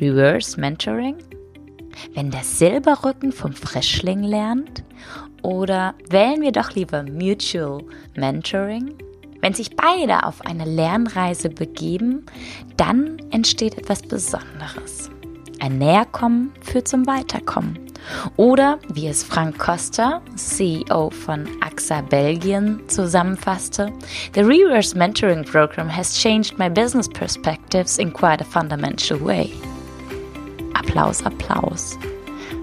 Reverse Mentoring? Wenn der Silberrücken vom Frischling lernt? Oder wählen wir doch lieber Mutual Mentoring? Wenn sich beide auf eine Lernreise begeben, dann entsteht etwas Besonderes. Ein Näherkommen führt zum Weiterkommen. Oder wie es Frank Costa, CEO von AXA Belgien, zusammenfasste, The Reverse Mentoring Program has changed my business perspectives in quite a fundamental way. Applaus, Applaus.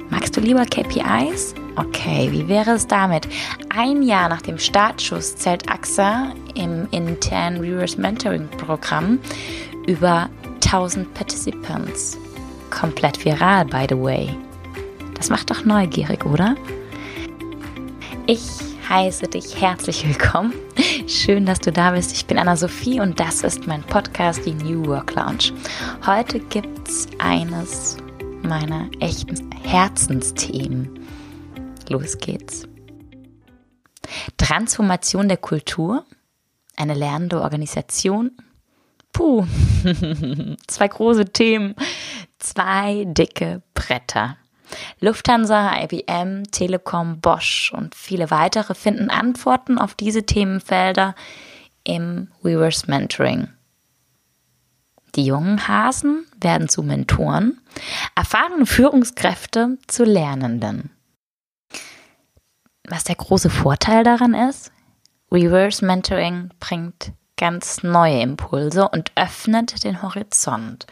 Magst du lieber KPIs? Okay, wie wäre es damit? Ein Jahr nach dem Startschuss zählt AXA im internen Reverse Mentoring Programm über 1000 Participants. Komplett viral, by the way. Das macht doch neugierig, oder? Ich heiße dich herzlich willkommen. Schön, dass du da bist. Ich bin Anna-Sophie und das ist mein Podcast, die New Work Lounge. Heute gibt es eines meiner echten Herzensthemen. Los geht's. Transformation der Kultur, eine lernende Organisation. Puh, zwei große Themen, zwei dicke Bretter. Lufthansa, IBM, Telekom, Bosch und viele weitere finden Antworten auf diese Themenfelder im Reverse Mentoring. Die jungen Hasen werden zu Mentoren, erfahrene Führungskräfte zu Lernenden. Was der große Vorteil daran ist, Reverse Mentoring bringt ganz neue Impulse und öffnet den Horizont.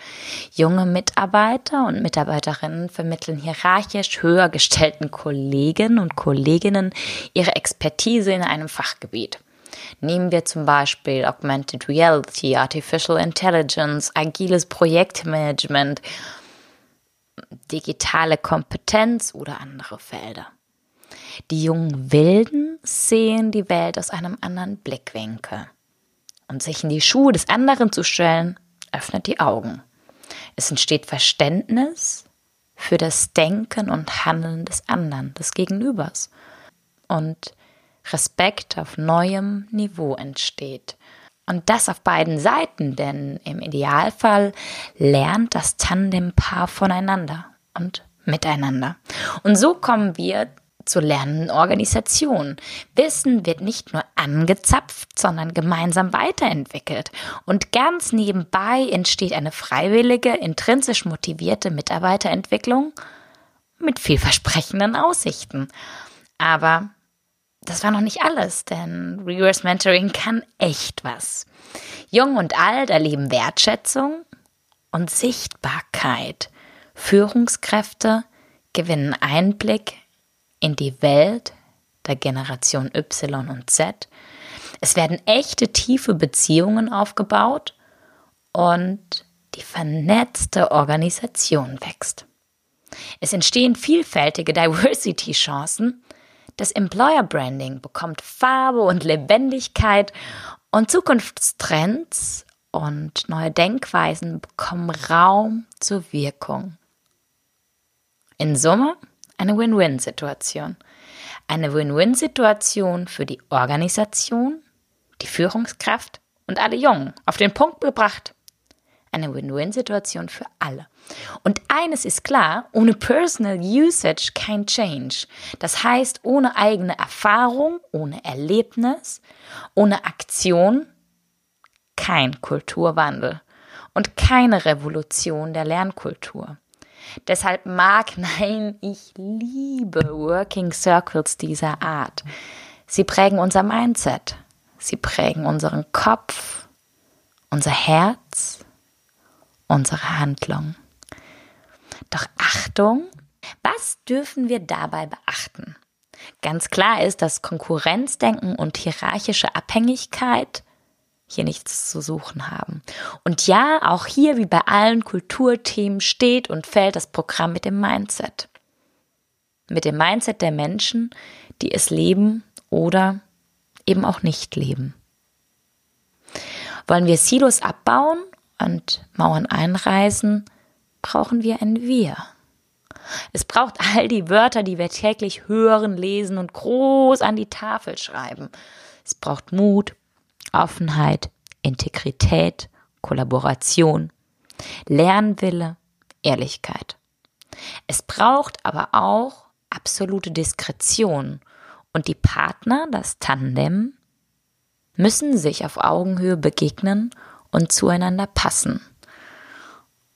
Junge Mitarbeiter und Mitarbeiterinnen vermitteln hierarchisch höher gestellten Kollegen und Kolleginnen ihre Expertise in einem Fachgebiet. Nehmen wir zum Beispiel Augmented Reality, Artificial Intelligence, agiles Projektmanagement, digitale Kompetenz oder andere Felder. Die jungen Wilden sehen die Welt aus einem anderen Blickwinkel. Und sich in die Schuhe des anderen zu stellen, öffnet die Augen. Es entsteht Verständnis für das Denken und Handeln des anderen, des Gegenübers. Und Respekt auf neuem Niveau entsteht. Und das auf beiden Seiten, denn im Idealfall lernt das Tandempaar voneinander und miteinander. Und so kommen wir zur lernenden Organisation. Wissen wird nicht nur angezapft, sondern gemeinsam weiterentwickelt. Und ganz nebenbei entsteht eine freiwillige, intrinsisch motivierte Mitarbeiterentwicklung mit vielversprechenden Aussichten. Aber das war noch nicht alles, denn Reverse Mentoring kann echt was. Jung und alt erleben Wertschätzung und Sichtbarkeit. Führungskräfte gewinnen Einblick in die Welt der Generation Y und Z. Es werden echte tiefe Beziehungen aufgebaut und die vernetzte Organisation wächst. Es entstehen vielfältige Diversity-Chancen das Employer Branding bekommt Farbe und Lebendigkeit und Zukunftstrends und neue Denkweisen bekommen Raum zur Wirkung. In Summe eine Win-Win-Situation. Eine Win-Win-Situation für die Organisation, die Führungskraft und alle Jungen. Auf den Punkt gebracht. Eine Win-Win-Situation für alle. Und eines ist klar, ohne Personal Usage kein Change. Das heißt, ohne eigene Erfahrung, ohne Erlebnis, ohne Aktion kein Kulturwandel und keine Revolution der Lernkultur. Deshalb mag, nein, ich liebe Working Circles dieser Art. Sie prägen unser Mindset, sie prägen unseren Kopf, unser Herz, unsere Handlung. Doch Achtung, was dürfen wir dabei beachten? Ganz klar ist, dass Konkurrenzdenken und hierarchische Abhängigkeit hier nichts zu suchen haben. Und ja, auch hier wie bei allen Kulturthemen steht und fällt das Programm mit dem Mindset. Mit dem Mindset der Menschen, die es leben oder eben auch nicht leben. Wollen wir Silos abbauen und Mauern einreißen, brauchen wir ein Wir. Es braucht all die Wörter, die wir täglich hören, lesen und groß an die Tafel schreiben. Es braucht Mut, Offenheit, Integrität, Kollaboration, Lernwille, Ehrlichkeit. Es braucht aber auch absolute Diskretion und die Partner, das Tandem, müssen sich auf Augenhöhe begegnen und zueinander passen.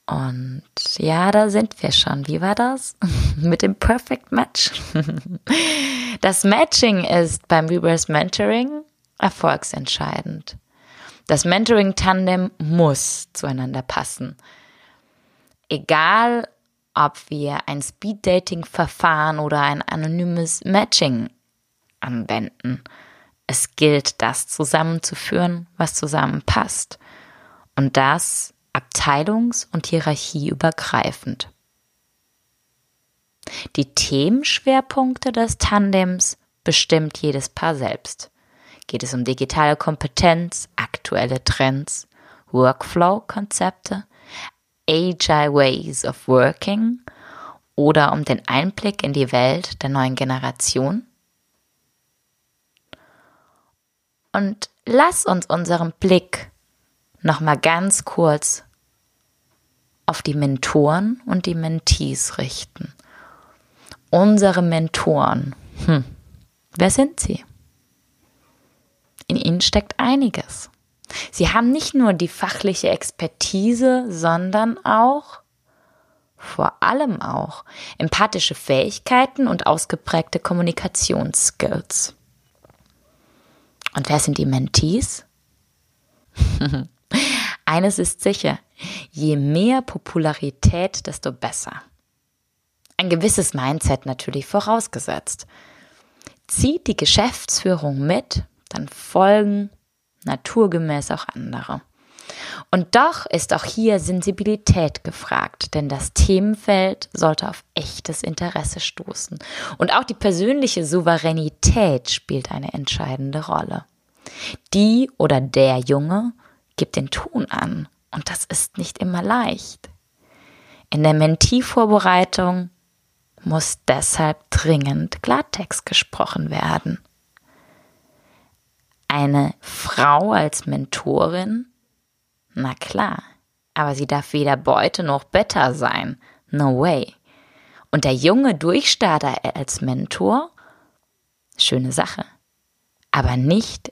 Und ja, da sind wir schon. Wie war das? Mit dem Perfect Match. das Matching ist beim Reverse Mentoring erfolgsentscheidend. Das Mentoring-Tandem muss zueinander passen. Egal, ob wir ein Speed-Dating-Verfahren oder ein anonymes Matching anwenden. Es gilt, das zusammenzuführen, was zusammenpasst. Und das abteilungs- und hierarchieübergreifend. Die Themenschwerpunkte des Tandems bestimmt jedes Paar selbst. Geht es um digitale Kompetenz, aktuelle Trends, Workflow-Konzepte, Agile Ways of Working oder um den Einblick in die Welt der neuen Generation? Und lass uns unseren Blick noch mal ganz kurz auf die Mentoren und die Mentees richten. Unsere Mentoren, hm, wer sind sie? In ihnen steckt einiges. Sie haben nicht nur die fachliche Expertise, sondern auch, vor allem auch, empathische Fähigkeiten und ausgeprägte Kommunikationsskills. Und wer sind die Mentees? Eines ist sicher, je mehr Popularität, desto besser. Ein gewisses Mindset natürlich vorausgesetzt. Zieht die Geschäftsführung mit, dann folgen naturgemäß auch andere. Und doch ist auch hier Sensibilität gefragt, denn das Themenfeld sollte auf echtes Interesse stoßen. Und auch die persönliche Souveränität spielt eine entscheidende Rolle. Die oder der Junge gibt den Ton an und das ist nicht immer leicht. In der Mentee-Vorbereitung muss deshalb dringend Klartext gesprochen werden. Eine Frau als Mentorin? Na klar, aber sie darf weder Beute noch Better sein. No way. Und der junge Durchstarter als Mentor? Schöne Sache. Aber nicht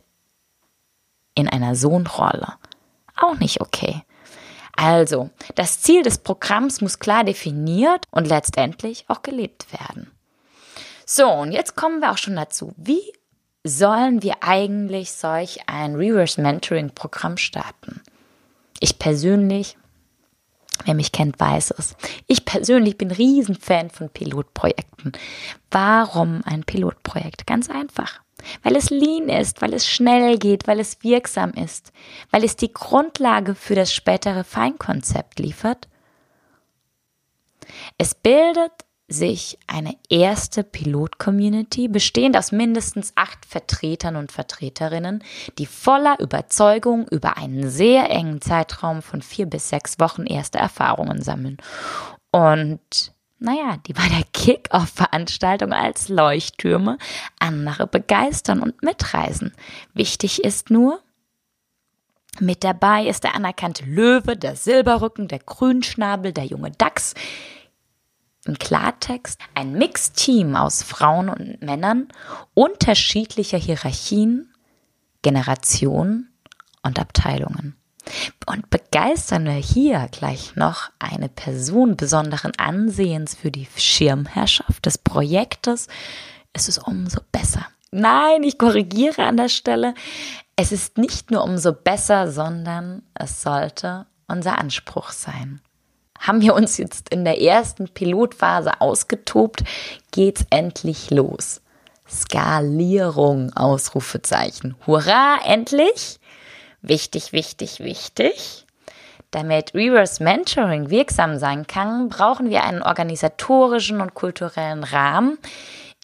in einer Sohnrolle. Auch nicht okay. Also, das Ziel des Programms muss klar definiert und letztendlich auch gelebt werden. So, und jetzt kommen wir auch schon dazu. Wie sollen wir eigentlich solch ein Reverse Mentoring Programm starten? Ich persönlich, wer mich kennt, weiß es. Ich persönlich bin Riesenfan von Pilotprojekten. Warum ein Pilotprojekt? Ganz einfach. Weil es lean ist, weil es schnell geht, weil es wirksam ist, weil es die Grundlage für das spätere Feinkonzept liefert. Es bildet sich eine erste Pilot-Community, bestehend aus mindestens acht Vertretern und Vertreterinnen, die voller Überzeugung über einen sehr engen Zeitraum von vier bis sechs Wochen erste Erfahrungen sammeln. Und naja, die bei der Kick-Off-Veranstaltung als Leuchttürme andere begeistern und mitreisen. Wichtig ist nur, mit dabei ist der anerkannte Löwe, der Silberrücken, der Grünschnabel, der junge Dachs. Im Klartext ein Mixteam aus Frauen und Männern unterschiedlicher Hierarchien, Generationen und Abteilungen. Und begeistern wir hier gleich noch eine Person besonderen Ansehens für die Schirmherrschaft des Projektes, ist es umso besser. Nein, ich korrigiere an der Stelle. Es ist nicht nur umso besser, sondern es sollte unser Anspruch sein. Haben wir uns jetzt in der ersten Pilotphase ausgetobt, geht's endlich los. Skalierung, Ausrufezeichen. Hurra, endlich! Wichtig, wichtig, wichtig. Damit Reverse Mentoring wirksam sein kann, brauchen wir einen organisatorischen und kulturellen Rahmen,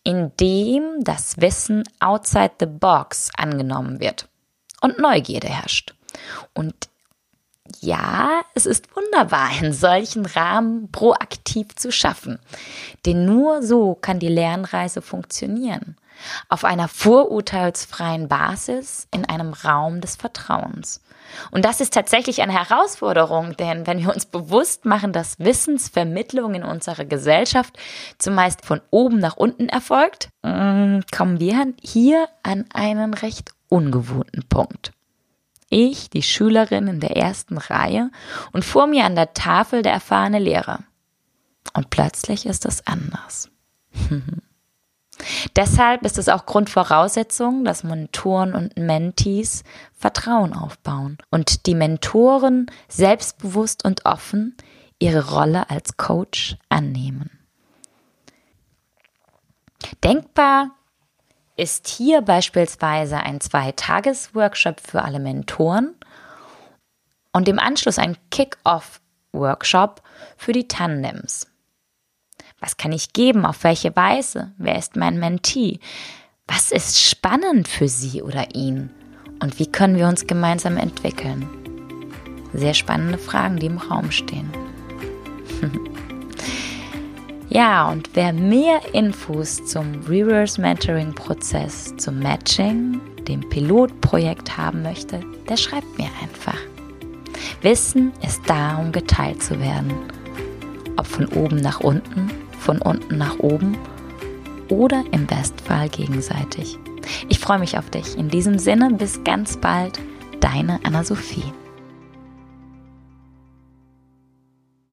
in dem das Wissen outside the box angenommen wird und Neugierde herrscht. Und ja, es ist wunderbar, einen solchen Rahmen proaktiv zu schaffen. Denn nur so kann die Lernreise funktionieren. Auf einer vorurteilsfreien Basis in einem Raum des Vertrauens. Und das ist tatsächlich eine Herausforderung, denn wenn wir uns bewusst machen, dass Wissensvermittlung in unserer Gesellschaft zumeist von oben nach unten erfolgt, mm, kommen wir hier an einen recht ungewohnten Punkt. Ich, die Schülerin in der ersten Reihe und vor mir an der Tafel der erfahrene Lehrer. Und plötzlich ist es anders. Deshalb ist es auch Grundvoraussetzung, dass Mentoren und Mentees Vertrauen aufbauen und die Mentoren selbstbewusst und offen ihre Rolle als Coach annehmen. Denkbar ist hier beispielsweise ein Zweitages-Workshop für alle Mentoren und im Anschluss ein Kick-Off-Workshop für die Tandems. Was kann ich geben? Auf welche Weise? Wer ist mein Mentee? Was ist spannend für sie oder ihn? Und wie können wir uns gemeinsam entwickeln? Sehr spannende Fragen, die im Raum stehen. ja, und wer mehr Infos zum Reverse Mentoring Prozess, zum Matching, dem Pilotprojekt haben möchte, der schreibt mir einfach. Wissen ist da, um geteilt zu werden. Ob von oben nach unten von unten nach oben oder im Bestfall gegenseitig. Ich freue mich auf dich. In diesem Sinne, bis ganz bald, deine Anna-Sophie.